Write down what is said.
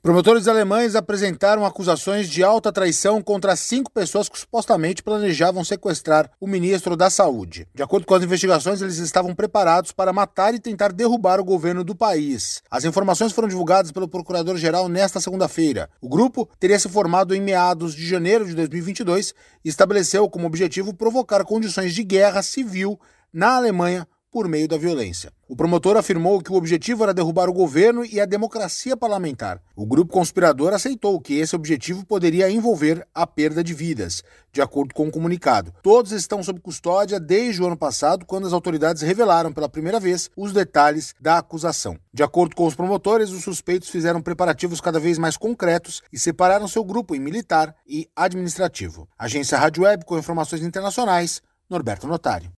Promotores alemães apresentaram acusações de alta traição contra cinco pessoas que supostamente planejavam sequestrar o ministro da Saúde. De acordo com as investigações, eles estavam preparados para matar e tentar derrubar o governo do país. As informações foram divulgadas pelo procurador-geral nesta segunda-feira. O grupo teria se formado em meados de janeiro de 2022 e estabeleceu como objetivo provocar condições de guerra civil na Alemanha por meio da violência. O promotor afirmou que o objetivo era derrubar o governo e a democracia parlamentar. O grupo conspirador aceitou que esse objetivo poderia envolver a perda de vidas, de acordo com o um comunicado. Todos estão sob custódia desde o ano passado, quando as autoridades revelaram pela primeira vez os detalhes da acusação. De acordo com os promotores, os suspeitos fizeram preparativos cada vez mais concretos e separaram seu grupo em militar e administrativo. Agência Rádio Web com informações internacionais, Norberto Notário.